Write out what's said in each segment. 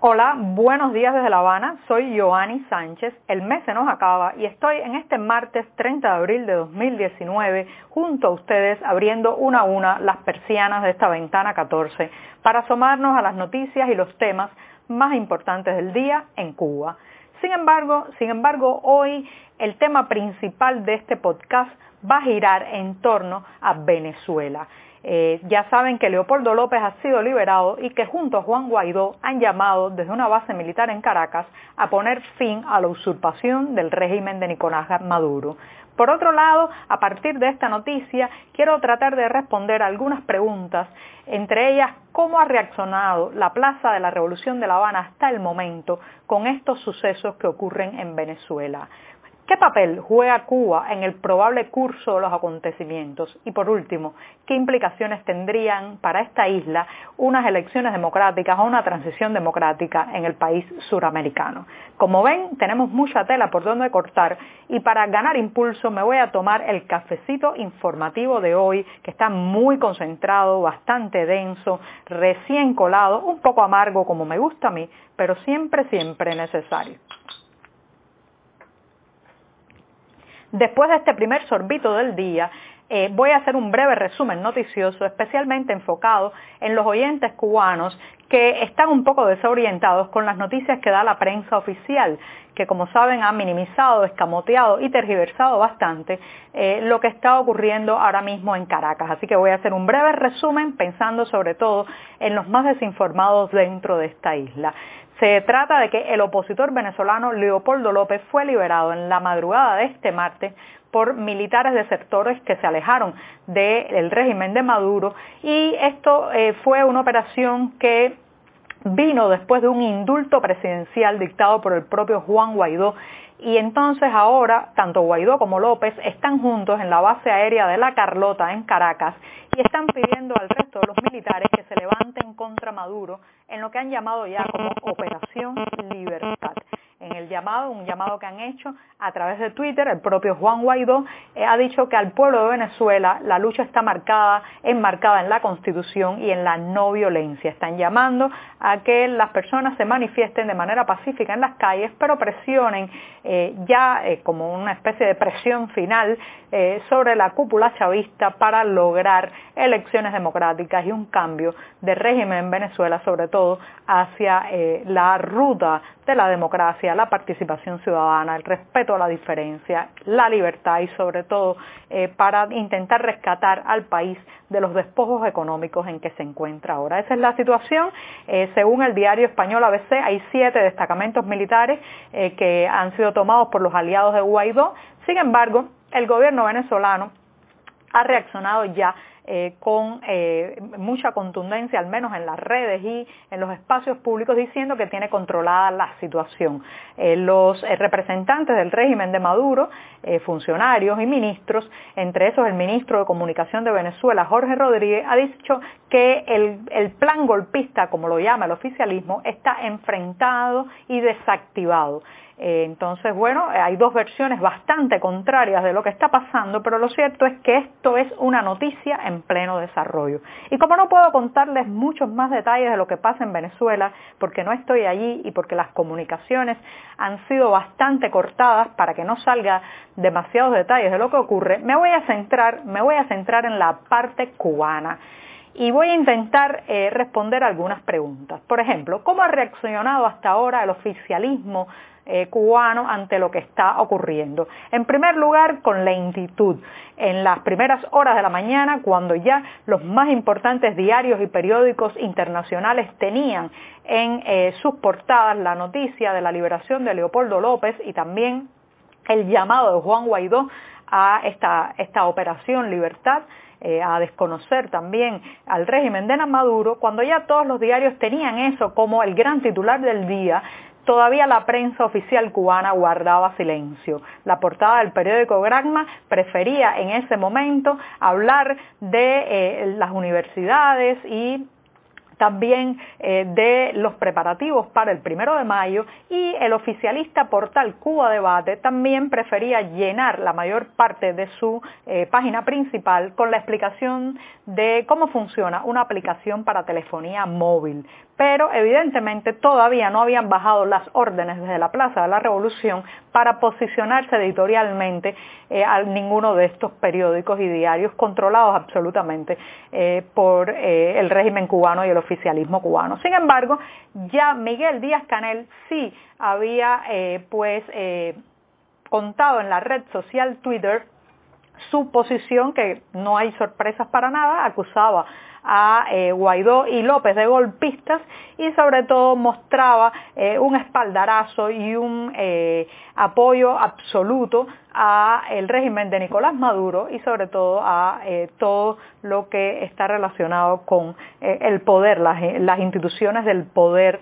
Hola, buenos días desde La Habana. Soy Joanny Sánchez. El mes se nos acaba y estoy en este martes 30 de abril de 2019 junto a ustedes abriendo una a una las persianas de esta ventana 14 para asomarnos a las noticias y los temas más importantes del día en Cuba. Sin embargo, sin embargo, hoy el tema principal de este podcast va a girar en torno a Venezuela. Eh, ya saben que Leopoldo López ha sido liberado y que junto a Juan Guaidó han llamado desde una base militar en Caracas a poner fin a la usurpación del régimen de Nicolás Maduro. Por otro lado, a partir de esta noticia, quiero tratar de responder algunas preguntas, entre ellas cómo ha reaccionado la Plaza de la Revolución de La Habana hasta el momento con estos sucesos que ocurren en Venezuela. ¿Qué papel juega Cuba en el probable curso de los acontecimientos? Y por último, ¿qué implicaciones tendrían para esta isla unas elecciones democráticas o una transición democrática en el país suramericano? Como ven, tenemos mucha tela por donde cortar y para ganar impulso me voy a tomar el cafecito informativo de hoy, que está muy concentrado, bastante denso, recién colado, un poco amargo como me gusta a mí, pero siempre, siempre necesario. Después de este primer sorbito del día, eh, voy a hacer un breve resumen noticioso, especialmente enfocado en los oyentes cubanos que están un poco desorientados con las noticias que da la prensa oficial, que como saben ha minimizado, escamoteado y tergiversado bastante eh, lo que está ocurriendo ahora mismo en Caracas. Así que voy a hacer un breve resumen pensando sobre todo en los más desinformados dentro de esta isla. Se trata de que el opositor venezolano Leopoldo López fue liberado en la madrugada de este martes por militares de sectores que se alejaron del régimen de Maduro y esto eh, fue una operación que vino después de un indulto presidencial dictado por el propio Juan Guaidó. Y entonces ahora tanto Guaidó como López están juntos en la base aérea de La Carlota en Caracas y están pidiendo al resto de los militares que se levanten contra Maduro en lo que han llamado ya como Operación Libertad en el llamado, un llamado que han hecho a través de Twitter, el propio Juan Guaidó eh, ha dicho que al pueblo de Venezuela la lucha está marcada, enmarcada en la Constitución y en la no violencia. Están llamando a que las personas se manifiesten de manera pacífica en las calles, pero presionen eh, ya eh, como una especie de presión final sobre la cúpula chavista para lograr elecciones democráticas y un cambio de régimen en Venezuela, sobre todo hacia la ruta de la democracia, la participación ciudadana, el respeto a la diferencia, la libertad y sobre todo eh, para intentar rescatar al país de los despojos económicos en que se encuentra ahora. Esa es la situación. Eh, según el diario español ABC, hay siete destacamentos militares eh, que han sido tomados por los aliados de Guaidó. Sin embargo, el gobierno venezolano ha reaccionado ya eh, con eh, mucha contundencia, al menos en las redes y en los espacios públicos, diciendo que tiene controlada la situación. Eh, los representantes del régimen de Maduro, funcionarios y ministros, entre esos el ministro de Comunicación de Venezuela, Jorge Rodríguez, ha dicho que el, el plan golpista, como lo llama el oficialismo, está enfrentado y desactivado. Eh, entonces, bueno, hay dos versiones bastante contrarias de lo que está pasando, pero lo cierto es que esto es una noticia en pleno desarrollo. Y como no puedo contarles muchos más detalles de lo que pasa en Venezuela, porque no estoy allí y porque las comunicaciones han sido bastante cortadas para que no salga demasiados detalles de lo que ocurre, me voy a centrar, me voy a centrar en la parte cubana y voy a intentar eh, responder algunas preguntas. Por ejemplo, ¿cómo ha reaccionado hasta ahora el oficialismo eh, cubano ante lo que está ocurriendo. En primer lugar, con lentitud. En las primeras horas de la mañana, cuando ya los más importantes diarios y periódicos internacionales tenían en eh, sus portadas la noticia de la liberación de Leopoldo López y también el llamado de Juan Guaidó a esta, esta operación Libertad, eh, a desconocer también al régimen de Maduro, cuando ya todos los diarios tenían eso como el gran titular del día, todavía la prensa oficial cubana guardaba silencio. La portada del periódico Granma prefería en ese momento hablar de eh, las universidades y también eh, de los preparativos para el primero de mayo y el oficialista portal Cuba Debate también prefería llenar la mayor parte de su eh, página principal con la explicación de cómo funciona una aplicación para telefonía móvil. Pero evidentemente todavía no habían bajado las órdenes desde la Plaza de la Revolución para posicionarse editorialmente eh, a ninguno de estos periódicos y diarios controlados absolutamente eh, por el régimen cubano y el oficialismo cubano. Sin embargo, ya Miguel Díaz Canel sí había pues contado en la red social Twitter su posición, que no hay sorpresas para nada, acusaba a eh, Guaidó y López de golpistas y sobre todo mostraba eh, un espaldarazo y un eh, apoyo absoluto a el régimen de Nicolás Maduro y sobre todo a todo lo que está relacionado con el poder, las, instituciones del poder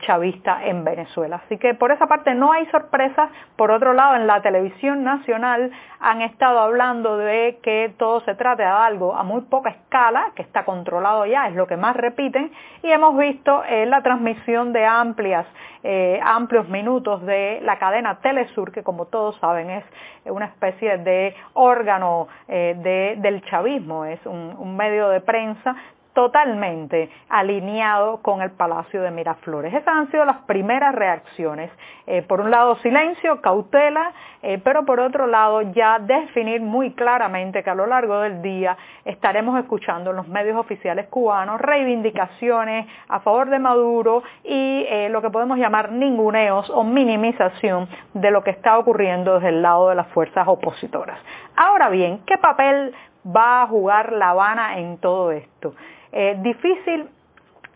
chavista en Venezuela. Así que por esa parte no hay sorpresas. Por otro lado, en la televisión nacional han estado hablando de que todo se trata de algo a muy poca escala, que está controlado ya, es lo que más repiten, y hemos visto eh, la transmisión de amplias, eh, amplios minutos de la cadena Telesur, que como todos saben es una especie de órgano eh, del chavismo, es un medio de prensa totalmente alineado con el Palacio de Miraflores. Esas han sido las primeras reacciones. Eh, por un lado silencio, cautela, eh, pero por otro lado ya definir muy claramente que a lo largo del día estaremos escuchando en los medios oficiales cubanos reivindicaciones a favor de Maduro y eh, lo que podemos llamar ninguneos o minimización de lo que está ocurriendo desde el lado de las fuerzas opositoras. Ahora bien, ¿qué papel va a jugar La Habana en todo esto? Eh, difícil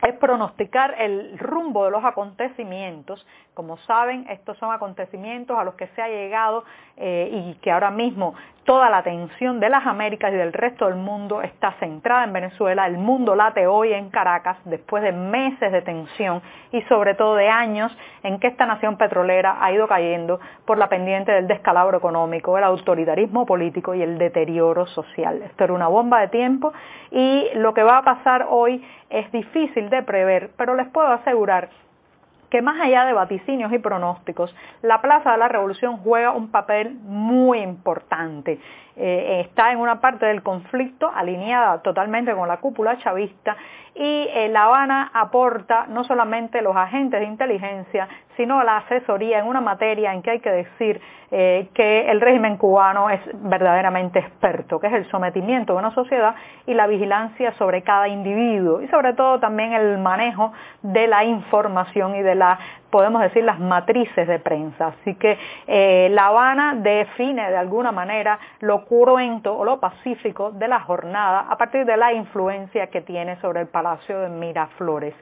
es pronosticar el rumbo de los acontecimientos. Como saben, estos son acontecimientos a los que se ha llegado eh, y que ahora mismo toda la atención de las Américas y del resto del mundo está centrada en Venezuela. El mundo late hoy en Caracas después de meses de tensión y sobre todo de años en que esta nación petrolera ha ido cayendo por la pendiente del descalabro económico, el autoritarismo político y el deterioro social. Esto era una bomba de tiempo y lo que va a pasar hoy es difícil de prever, pero les puedo asegurar que más allá de vaticinios y pronósticos, la Plaza de la Revolución juega un papel muy importante. Eh, está en una parte del conflicto alineada totalmente con la cúpula chavista y eh, La Habana aporta no solamente los agentes de inteligencia, sino la asesoría en una materia en que hay que decir eh, que el régimen cubano es verdaderamente experto, que es el sometimiento de una sociedad y la vigilancia sobre cada individuo y sobre todo también el manejo de la información y de la podemos decir, las matrices de prensa. Así que eh, La Habana define de alguna manera lo cruento o lo pacífico de la jornada a partir de la influencia que tiene sobre el Palacio de Miraflores.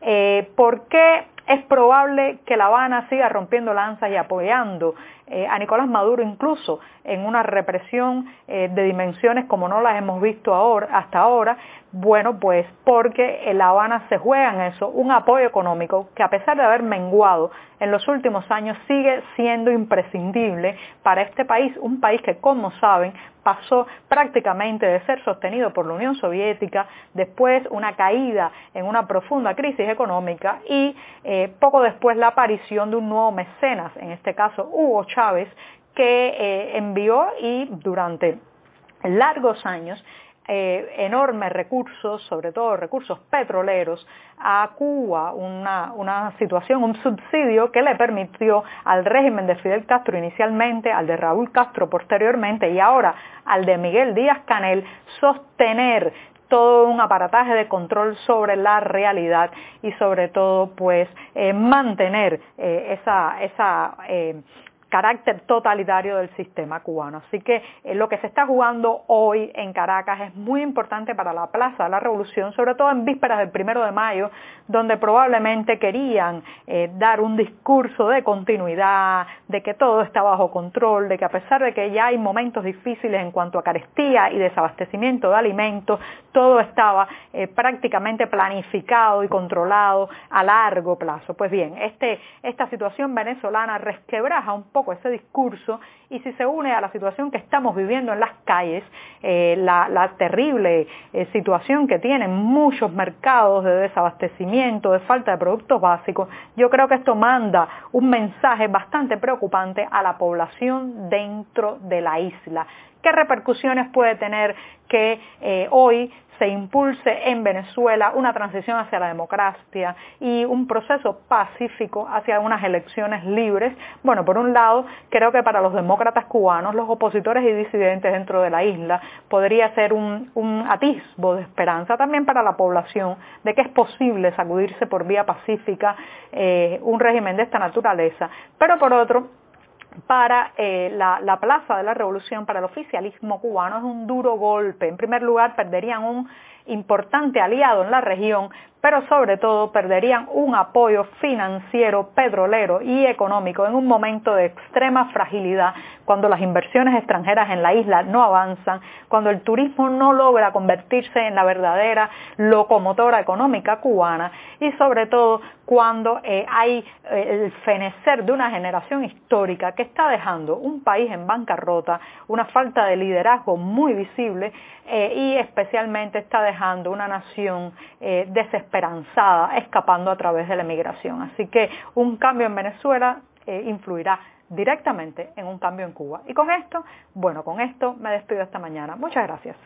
Eh, ¿Por qué es probable que La Habana siga rompiendo lanzas y apoyando eh, a Nicolás Maduro incluso en una represión eh, de dimensiones como no las hemos visto ahora, hasta ahora? Bueno, pues porque en La Habana se juega en eso un apoyo económico que a pesar de haber menguado en los últimos años sigue siendo imprescindible para este país, un país que como saben pasó prácticamente de ser sostenido por la Unión Soviética, después una caída en una profunda crisis económica y eh, poco después la aparición de un nuevo mecenas, en este caso Hugo Chávez, que eh, envió y durante largos años eh, enormes recursos, sobre todo recursos petroleros, a Cuba, una, una, situación, un subsidio que le permitió al régimen de Fidel Castro inicialmente, al de Raúl Castro posteriormente y ahora al de Miguel Díaz Canel sostener todo un aparataje de control sobre la realidad y sobre todo pues eh, mantener eh, esa, esa carácter totalitario del sistema cubano. Así que eh, lo que se está jugando hoy en Caracas es muy importante para la Plaza de la Revolución, sobre todo en vísperas del primero de mayo, donde probablemente querían eh, dar un discurso de continuidad, de que todo está bajo control, de que a pesar de que ya hay momentos difíciles en cuanto a carestía y desabastecimiento de alimentos, todo estaba eh, prácticamente planificado y controlado a largo plazo. Pues bien, este, esta situación venezolana resquebraja un poco ese discurso y si se une a la situación que estamos viviendo en las calles, eh, la, terrible eh, situación que tienen muchos mercados de desabastecimiento, de falta de productos básicos, yo creo que esto manda un mensaje bastante preocupante a la población dentro de la isla. ¿Qué repercusiones puede tener que eh, hoy se impulse en Venezuela una transición hacia la democracia y un proceso pacífico hacia unas elecciones libres. Bueno, por un lado, creo que para los demócratas cubanos, los opositores y disidentes dentro de la isla, podría ser un, atisbo de esperanza también para la población de que es posible sacudirse por vía pacífica eh, un régimen de esta naturaleza. Pero por otro, para eh, la, la, Plaza de la Revolución, para el oficialismo cubano, es un duro golpe. En primer lugar, perderían un importante aliado en la región, pero sobre todo perderían un apoyo financiero, petrolero y económico en un momento de extrema fragilidad, cuando las inversiones extranjeras en la isla no avanzan, cuando el turismo no logra convertirse en la verdadera locomotora económica cubana y sobre todo cuando eh, hay eh, el fenecer de una generación histórica que está dejando un país en bancarrota, una falta de liderazgo muy visible eh, y especialmente está dejando una nación desesperada esperanzada escapando a través de la emigración. Así que un cambio en Venezuela eh, influirá directamente en un cambio en Cuba. Y con esto, bueno, con esto me despido esta mañana. Muchas gracias.